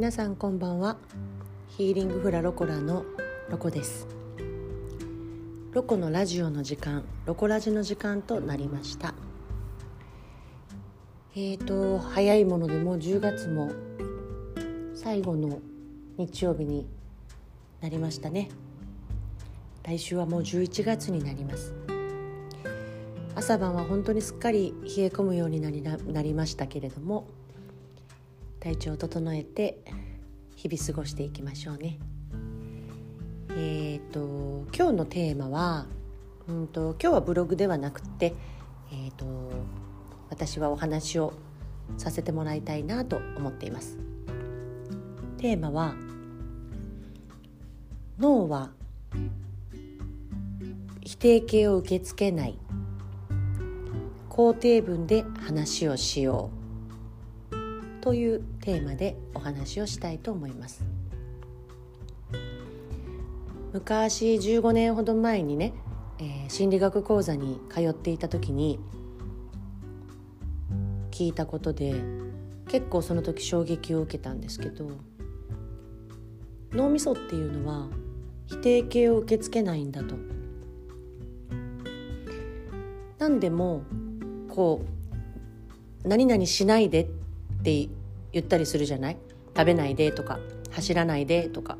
皆さんこんばんは。ヒーリングフラロコラのロコです。ロコのラジオの時間ロコラジの時間となりました。えーと早いものでもう10月も最後の日曜日になりましたね。来週はもう11月になります。朝晩は本当にすっかり冷え込むようになりなりましたけれども体調を整えて日々過ごしていきましょうね。えっ、ー、と今日のテーマは、うんと今日はブログではなくて、えっ、ー、と私はお話をさせてもらいたいなと思っています。テーマは脳は否定形を受け付けない肯定文で話をしようというテーマでお話をしたいと思います。昔15年ほど前にね、えー、心理学講座に通っていた時に聞いたことで結構その時衝撃を受けたんですけど脳みそっていうのは否定形を受け付けないんだと。何でもこう何々しないでっって言ったりするじゃない？食べないでとか走らないでとか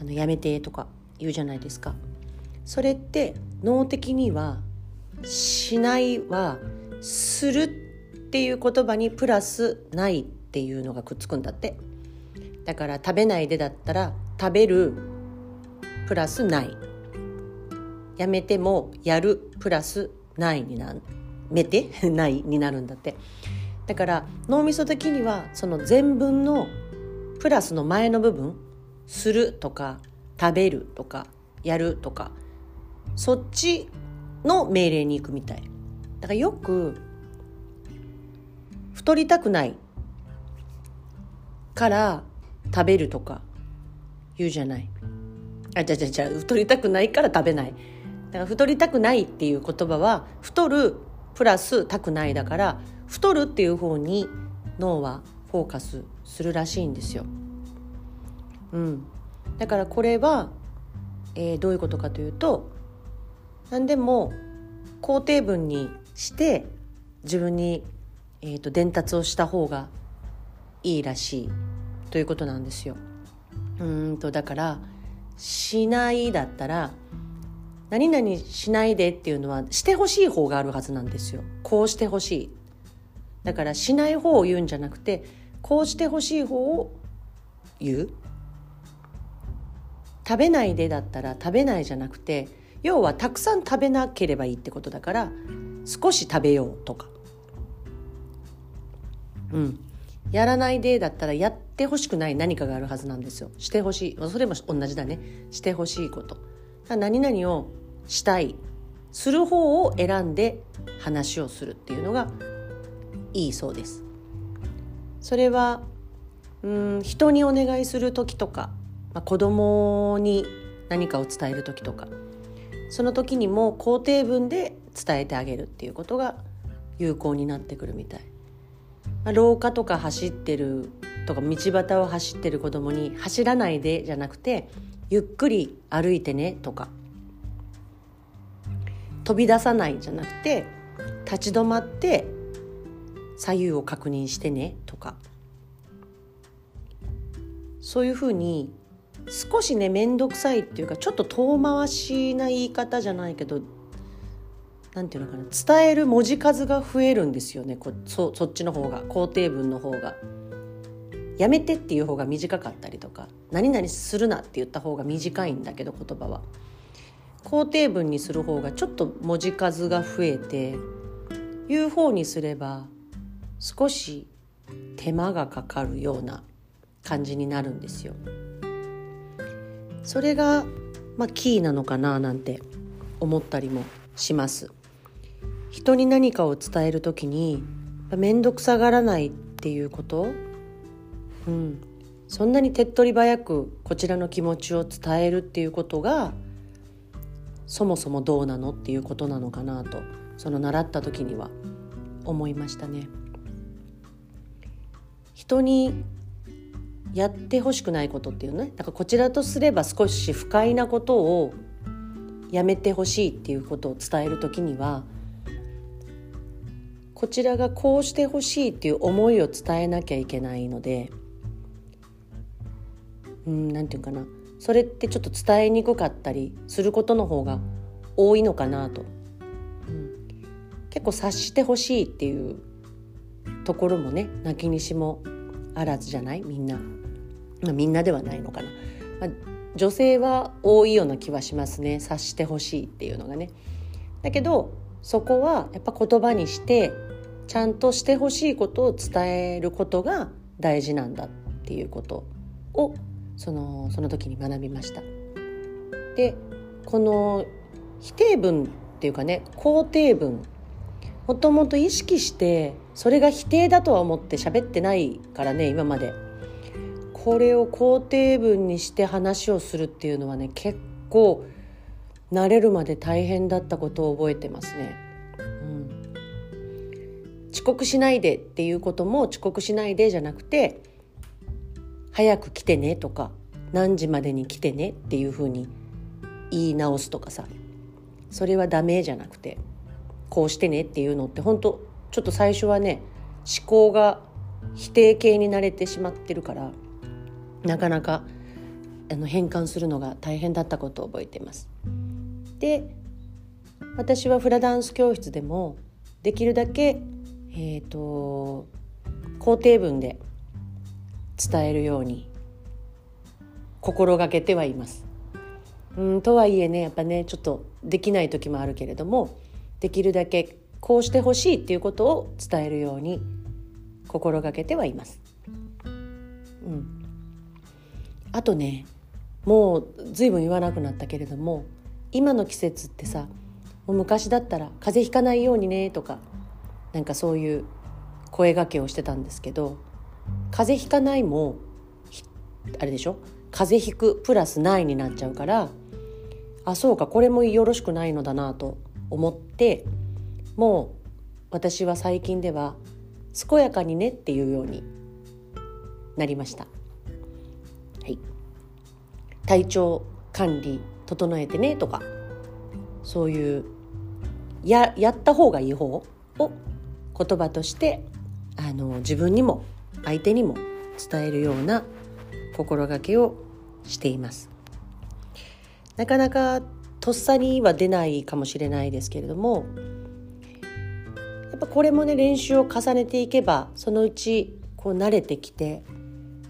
あのやめてとか言うじゃないですか。それって脳的にはしないはするっていう言葉にプラスないっていうのがくっつくんだって。だから食べないでだったら食べるプラスない。やめてもやるプラスないになめて？ないになるんだって。だから脳みそ的にはその全文のプラスの前の部分するとか食べるとかやるとかそっちの命令に行くみたい。だからよく太りたくないから食べるとか言うじゃない。あじゃじゃじゃ太りたくないから食べない。だから太りたくないっていう言葉は太るプラスたくないだから太るっていう方に脳はフォーカスするらしいんですよ。うん、だからこれは、えー、どういうことかというと何でも肯定文にして自分に、えーと、伝達をした方がいいらしいということなんですよ。うんとだから「しない」だったら「何々しないで」っていうのはしてほしい方があるはずなんですよ。こうしてほしいだからしない方を言うんじゃなくてこうしてほしい方を言う。食べないでだったら食べないじゃなくて要はたくさん食べなければいいってことだから少し食べようとか。うん。やらないでだったらやってほしくない何かがあるはずなんですよ。してほしい。それも同じだね。してほしいこと。何々をしたい。する方を選んで話をするっていうのがいいそうです。それはうん人にお願いする時とか、まあ、子供に何かを伝える時とかその時にも肯定文で伝えてあげるっていうことが有効になってくるみたい。まあ、廊下とか走ってるとか道端を走ってる子供に「走らないで」じゃなくて「ゆっくり歩いてね」とか「飛び出さない」じゃなくて立ち止まって左右を確認してねとか。そういうふうに少しね面倒くさいっていうかちょっと遠回しな言い方じゃないけどなんていうのかな伝える文字数が増えるんですよね。こそそっちの方が肯定文の方が。やめてっていう方が短かったりとか何々するなって言った方が短いんだけど言葉は。肯定文にする方がちょっと文字数が増えて言う方にすれば少し手間がかかるような感じになるんですよ。それが、まあ、キーなのかななんて思ったりもします。人に何かを伝える時に面倒くさがらないっていうこと、うん、そんなに手っ取り早くこちらの気持ちを伝えるっていうことがそもそもどうなのっていうことなのかなとその習った時には思いましたね。人にやってほしくないことっていうね。だからこちらとすれば少し不快なことをやめてほしいっていうことを伝える時にはこちらがこうしてほしいっていう思いを伝えなきゃいけないのでうんなんていうかな。それってちょっと伝えにくかったりすることの方が多いのかなと、うん、結構察してほしいっていうところもね泣きにしもあらずじゃない？みんな、まあ、みんなではないのかな、まあ、女性は多いような気はしますね。察してほしいっていうのがね。だけどそこはやっぱ言葉にしてちゃんとしてほしいことを伝えることが大事なんだっていうことをそのその時に学びました。でこの否定文っていうかね肯定文もともと意識してそれが否定だとは思って喋ってないからね今まで。これを肯定文にして話をするっていうのはね結構慣れるまで大変だったことを覚えてますね。うん、遅刻しないでっていうことも遅刻しないでじゃなくて早く来てねとか何時までに来てねっていうふうに言い直すとかさ。それはダメじゃなくてこうしてねっていうのって本当ちょっと最初はね思考が否定形に慣れてしまってるからなかなかあの変換するのが大変だったことを覚えています。で私はフラダンス教室でもできるだけ、えーと肯定文で伝えるように心がけてはいます。うんとはいえねやっぱねちょっとできない時もあるけれどもできるだけこうしてほしいっていうことを伝えるように心がけてはいます。うん、あとねもう随分言わなくなったけれども今の季節ってさもう昔だったら「風邪ひかないようにね」とかなんかそういう声がけをしてたんですけど風邪ひかないもあれでしょ？風邪ひくプラスないになっちゃうからあそうかこれもよろしくないのだなと思ってもう私は最近では健やかにねっていうようになりました。はい、体調管理整えてねとかそういうややった方がいい方を言葉としてあの自分にも相手にも伝えるような心がけをしていますなかなかとっさには出ないかもしれないですけれどもやっぱこれもね練習を重ねていけばそのうちこう慣れてきて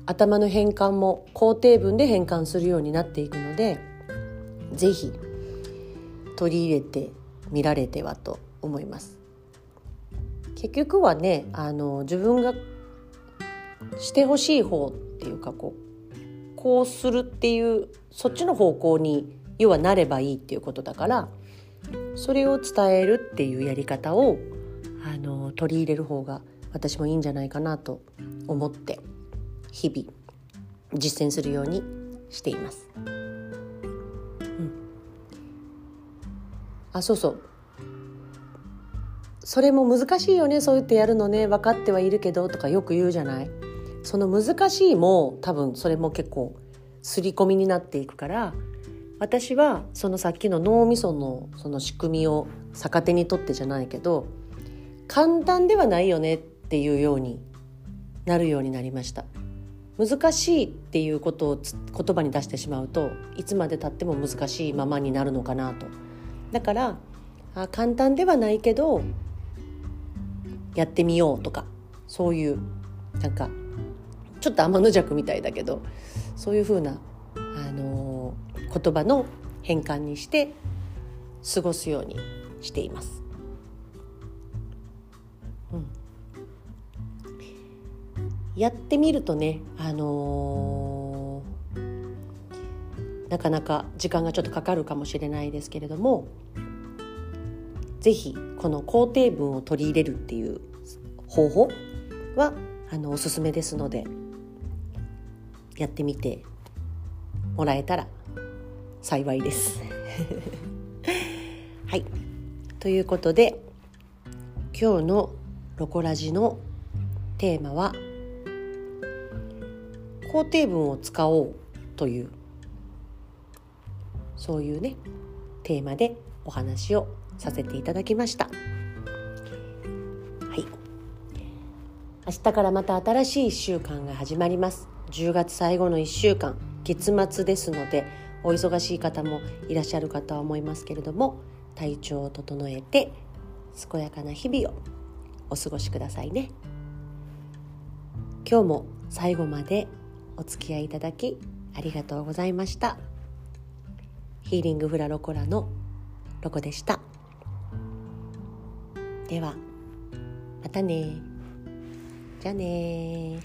頭の変換も肯定文で変換するようになっていくので是非取り入れてみられてはと思います。結局はねあの自分がしてほしい方っていうかこうこうするっていうそっちの方向に要はなればいいっていうことだからそれを伝えるっていうやり方をあの取り入れる方が私もいいんじゃないかなと思って日々実践するようにしています。うん、あそうそう。それも難しいよね。そう言ってやるのね。分かってはいるけどとかよく言うじゃない。その難しいも多分それも結構刷り込みになっていくから私はそのさっきの脳みそのその仕組みを逆手にとってじゃないけど簡単ではないよねっていうようになるようになりました難しいっていうことを言葉に出してしまうといつまでたっても難しいままになるのかなとだからあ簡単ではないけどやってみようとかそういうなんかちょっと天の弱みたいだけどそういうふうな、あのー、言葉の変換にして過ごすようにしています。やってみるとね、あのー、なかなか時間がちょっとかかるかもしれないですけれども是非この肯定文を取り入れるっていう方法はあのおすすめですのでやってみてもらえたら幸いです。はいということで今日の「ロコラジ」のテーマは肯定文を使おうというそういうねテーマでお話をさせていただきました。はい。明日からまた新しい1週間が始まります。10月最後の1週間月末ですのでお忙しい方もいらっしゃるかとは思いますけれども体調を整えて健やかな日々をお過ごしくださいね。今日も最後までお付き合いいただきありがとうございました。ヒーリングフラロコラのロコでした。ではまたね。じゃあね